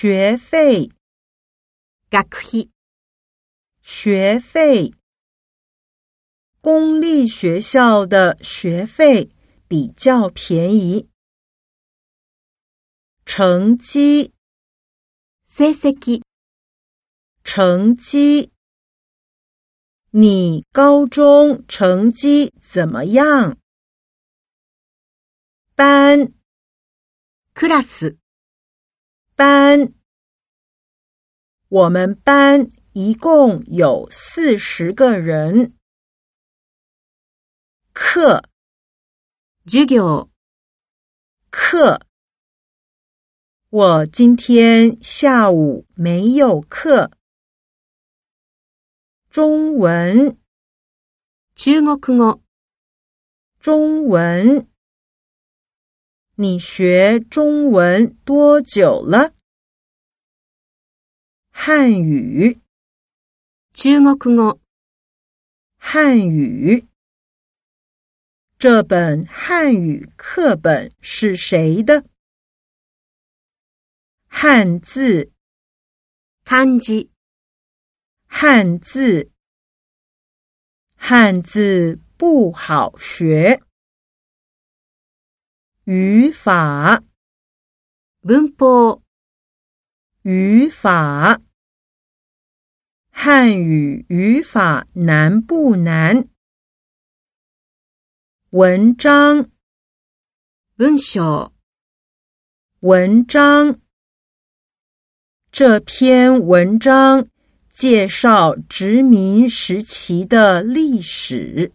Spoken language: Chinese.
学费，ga 学费，公立学校的学费比较便宜。成绩，se seki。成绩，你高中成绩怎么样班 a n k u s 班，我们班一共有四十个人。课，授業，课。我今天下午没有课。中文，中国語，中文。你学中文多久了？汉语，中国语，汉语。这本汉语课本是谁的？汉字，漢字，汉字，汉字不好学。语法，文法，语法，汉语语法难不难？文章，文章，这篇文章介绍殖民时期的历史。